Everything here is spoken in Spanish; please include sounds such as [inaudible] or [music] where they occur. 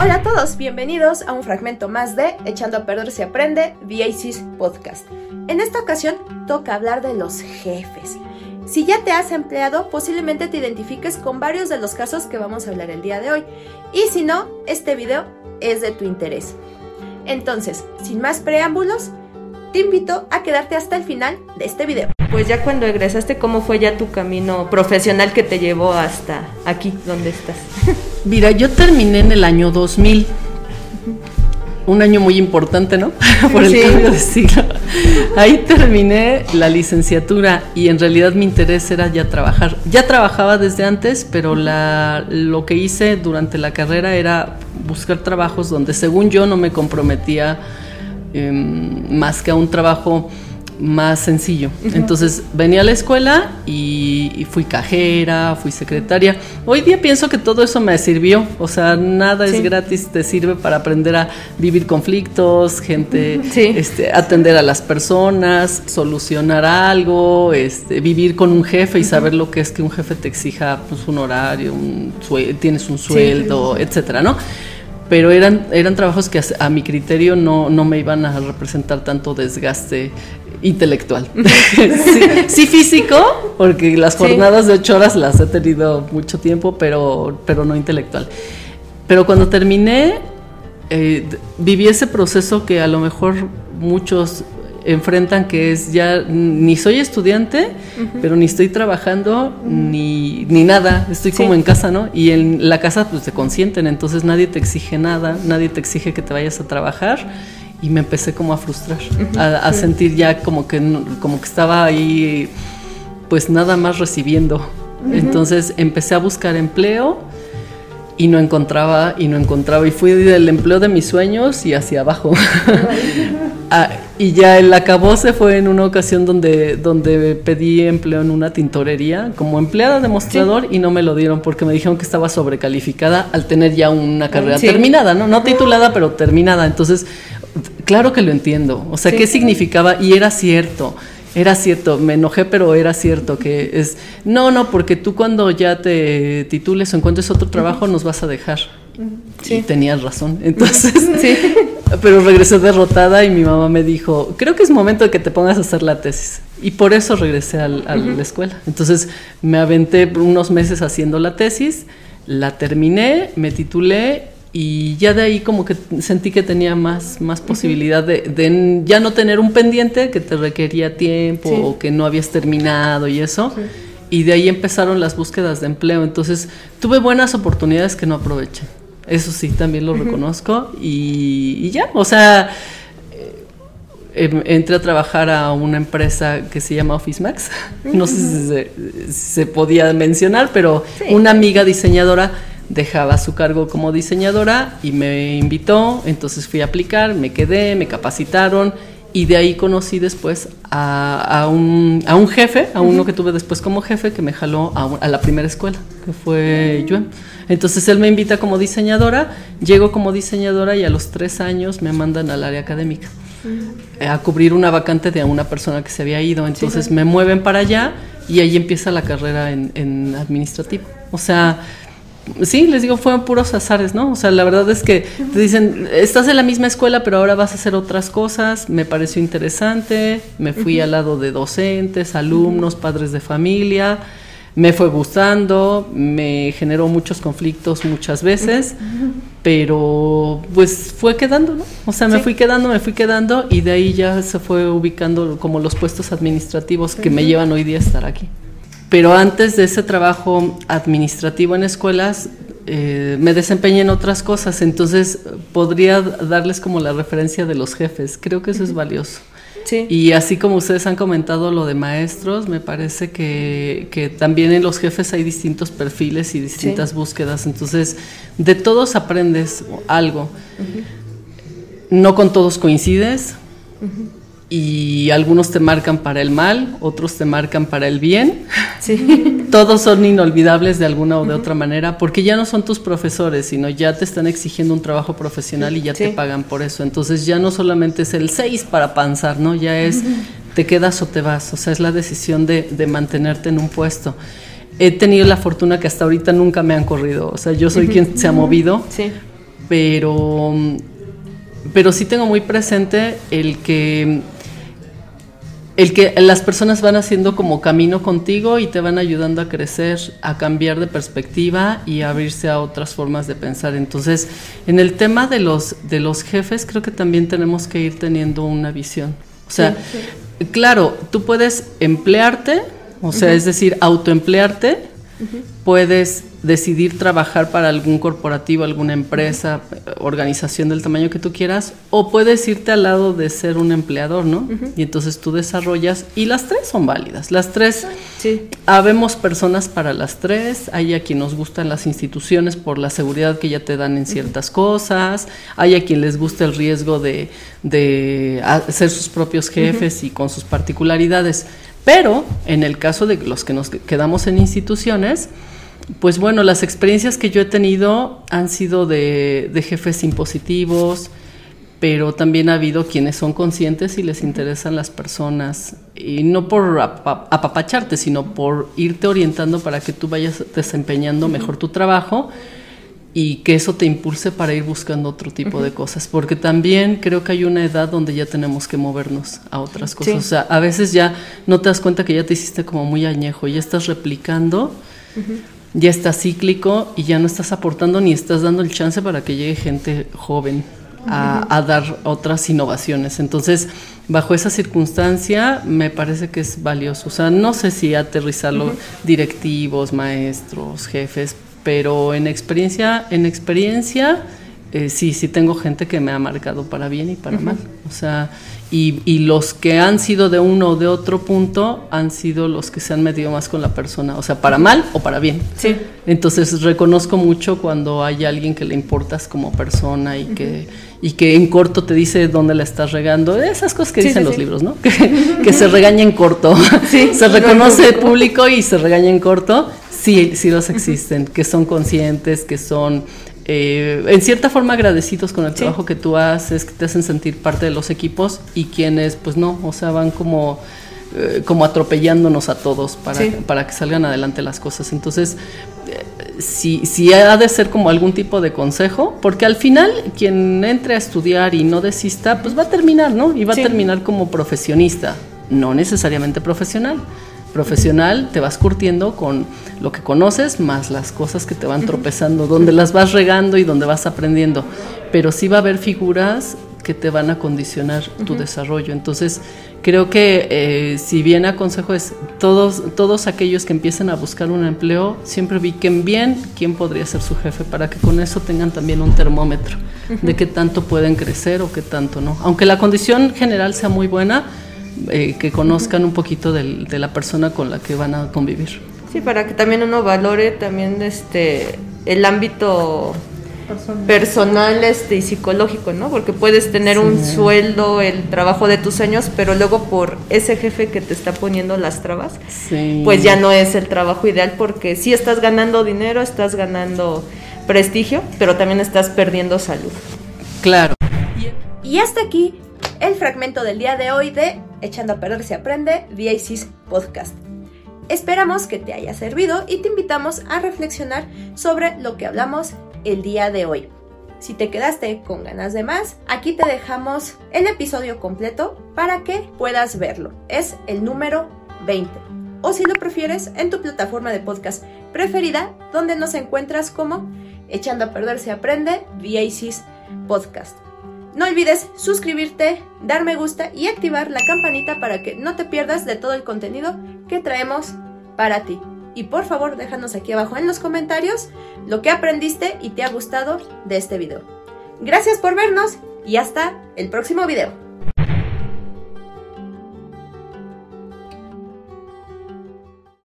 Hola a todos, bienvenidos a un fragmento más de Echando a Perder se Aprende, VACIS Podcast. En esta ocasión toca hablar de los jefes. Si ya te has empleado, posiblemente te identifiques con varios de los casos que vamos a hablar el día de hoy. Y si no, este video es de tu interés. Entonces, sin más preámbulos, te invito a quedarte hasta el final de este video. Pues ya cuando egresaste, ¿cómo fue ya tu camino profesional que te llevó hasta aquí donde estás? [laughs] Mira, yo terminé en el año 2000. Un año muy importante, ¿no? [laughs] Por el cambio de siglo. Ahí terminé la licenciatura y en realidad mi interés era ya trabajar. Ya trabajaba desde antes, pero la, lo que hice durante la carrera era buscar trabajos donde según yo no me comprometía em, más que a un trabajo más sencillo. Entonces venía a la escuela y, fui cajera, fui secretaria. Hoy día pienso que todo eso me sirvió, o sea, nada es gratis, te sirve para aprender a vivir conflictos, gente, este, atender a las personas, solucionar algo, este, vivir con un jefe y saber lo que es que un jefe te exija pues, un horario, un tienes un sueldo, etcétera, ¿no? pero eran, eran trabajos que a, mi criterio no, no, me iban a representar tanto desgaste intelectual. [laughs] sí, físico, porque las jornadas de ocho horas las he tenido mucho tiempo, pero, pero no intelectual. Pero cuando terminé, eh, viví ese proceso que a lo mejor muchos enfrentan que es ya ni soy estudiante, pero ni estoy trabajando, ni, ni, nada, estoy como en casa, ¿no? Y en la casa pues te consienten, entonces nadie te exige nada, nadie te exige que te vayas a trabajar y me empecé como a frustrar, a, sentir ya como que, como que estaba ahí pues nada más recibiendo. Entonces empecé a buscar empleo y no encontraba y no encontraba y fui del empleo de mis sueños y hacia abajo. [laughs] Ah, y ya el se fue en una ocasión donde, donde pedí empleo en una tintorería como empleada de mostrador y no me lo dieron porque me dijeron que estaba sobrecalificada al tener ya una carrera terminada, ¿no? No titulada, pero terminada. Entonces, claro que lo entiendo. O sea, ¿qué significaba? Y era cierto. Era cierto, me enojé, pero era cierto que es, no, no, porque tú cuando ya te titules o encuentres otro trabajo nos vas a dejar. Sí. Y tenías razón. Entonces, [laughs] sí. pero regresé derrotada y mi mamá me dijo, creo que es momento de que te pongas a hacer la tesis. Y por eso regresé a la escuela. Entonces me aventé unos meses haciendo la tesis, la terminé, me titulé y ya de ahí como que sentí que tenía más, más posibilidad de, ya no tener un pendiente que te requería tiempo o que no habías terminado y eso. Y de ahí empezaron las búsquedas de empleo. Entonces tuve buenas oportunidades que no aproveché. Eso sí, también lo reconozco. Y, ya, o sea, eh, em, entré a trabajar a una empresa que se llama Office Max. [laughs] No sé si se, podía mencionar, pero una amiga diseñadora dejaba su cargo como diseñadora y me invitó, entonces fui a aplicar, me quedé, me capacitaron y de ahí conocí después a, un, a un, jefe, a uno que tuve después como jefe, que me jaló a, la primera escuela, que fue yo. Entonces él me invita como diseñadora, llego como diseñadora y a los tres años me mandan al área académica a cubrir una vacante de una persona que se había ido. Entonces me mueven para allá y ahí empieza la carrera en, en administrativo. O sea, sí, les digo, fueron puros azares, ¿no? O sea, la verdad es que te dicen, estás en la misma escuela, pero ahora vas a hacer otras cosas. Me pareció interesante, me fui al lado de docentes, alumnos, padres de familia. Me fue gustando, me generó muchos conflictos muchas veces, pero pues fue quedando, ¿no? O sea, me fui quedando, me fui quedando y de ahí ya se fue ubicando como los puestos administrativos que me llevan hoy día a estar aquí. Pero antes de ese trabajo administrativo en escuelas, eh, me desempeñé en otras cosas, entonces podría darles como la referencia de los jefes. Creo que eso es valioso. Sí. Y así como ustedes han comentado lo de maestros, me parece que, que también en los jefes hay distintos perfiles y distintas búsquedas. Entonces, de todos aprendes algo. No con todos coincides y algunos te marcan para el mal, otros te marcan para el bien. Sí. [laughs] Todos son inolvidables de alguna o de otra manera porque ya no son tus profesores, sino ya te están exigiendo un trabajo profesional y ya te pagan por eso. Entonces ya no solamente es el 6 para panzar, ¿no? Ya es te quedas o te vas. O sea, es la decisión de, de mantenerte en un puesto. He tenido la fortuna que hasta ahorita nunca me han corrido. O sea, yo soy quien se ha movido. Sí pero, pero sí tengo muy presente el que el que las personas van haciendo como camino contigo y te van ayudando a crecer, a cambiar de perspectiva y a abrirse a otras formas de pensar. Entonces, en el tema de los, de los jefes, creo que también tenemos que ir teniendo una visión. O sea, claro, tú puedes emplearte, o sea, es decir, autoemplearte, puedes decidir trabajar para algún corporativo, alguna empresa, organización del tamaño que tú quieras, o puedes irte al lado de ser un empleador, ¿no? Y entonces tú desarrollas, y las tres son válidas, las tres, sí. habemos personas para las tres, hay a quien nos gustan las instituciones por la seguridad que ya te dan en ciertas cosas, hay a quien les gusta el riesgo de, de ser sus propios jefes y con sus particularidades. Pero en el caso de los que nos quedamos en instituciones, pues bueno, las experiencias que yo he tenido han sido de, jefes impositivos, pero también ha habido quienes son conscientes y les interesan las personas, y no por apapacharte, sino por irte orientando para que tú vayas desempeñando mejor tu trabajo y que eso te impulse para ir buscando otro tipo de cosas, porque también creo que hay una edad donde ya tenemos que movernos a otras cosas. O sea, a veces ya no te das cuenta que ya te hiciste como muy añejo, ya estás replicando, ya estás cíclico y ya no estás aportando ni estás dando el chance para que llegue gente joven a, a dar otras innovaciones. Entonces, bajo esa circunstancia, me parece que es valioso. O sea, no sé si aterrizarlo directivos, maestros, jefes, pero en experiencia, en experiencia, eh, sí, sí tengo gente que me ha marcado para bien y para mal. O sea, y, y, los que han sido de uno o de otro punto han sido los que se han metido más con la persona, o sea, para mal o para bien. Sí. Entonces reconozco mucho cuando hay alguien que le importas como persona y que y que en corto te dice dónde la estás regando, esas cosas que dicen los libros, ¿no? [laughs] Que, se regaña en corto. [laughs] se reconoce el público y se regaña en corto sí, sí los existen, que son conscientes, que son eh, en cierta forma agradecidos con el trabajo que tú haces, que te hacen sentir parte de los equipos y quienes pues no, o sea, van como, eh, como atropellándonos a todos para, para que salgan adelante las cosas. Entonces, eh, si, si ha de ser como algún tipo de consejo, porque al final quien entre a estudiar y no desista, pues va a terminar, ¿no? Y va a terminar como profesionista, no necesariamente profesional profesional te vas curtiendo con lo que conoces más las cosas que te van tropezando, donde las vas regando y donde vas aprendiendo. Pero sí va a haber figuras que te van a condicionar tu desarrollo. Entonces, creo que eh, si bien aconsejo es todos, todos aquellos que empiecen a buscar un empleo, siempre ubiquen bien quién podría ser su jefe para que con eso tengan también un termómetro de qué tanto pueden crecer o qué tanto no. Aunque la condición general sea muy buena, eh, que conozcan un poquito de la persona con la que van a convivir. Sí, para que también uno valore también este el ámbito personal, este y psicológico, ¿no? Porque puedes tener un sueldo, el trabajo de tus sueños, pero luego por ese jefe que te está poniendo las trabas, pues ya no es el trabajo ideal porque sí estás ganando dinero, estás ganando prestigio, pero también estás perdiendo salud. Claro. Y hasta aquí el fragmento del día de hoy de Echando a perder se aprende, VACs Podcast. Esperamos que te haya servido y te invitamos a reflexionar sobre lo que hablamos el día de hoy. Si te quedaste con ganas de más, aquí te dejamos el episodio completo para que puedas verlo. Es el número 20. O si lo prefieres, en tu plataforma de podcast preferida, donde nos encuentras como Echando a perder se aprende, VACs Podcast. No olvides suscribirte, dar me gusta y activar la campanita para que no te pierdas de todo el contenido que traemos para ti. Y por favor déjanos aquí abajo en los comentarios lo que aprendiste y te ha gustado de este video. Gracias por vernos y hasta el próximo video.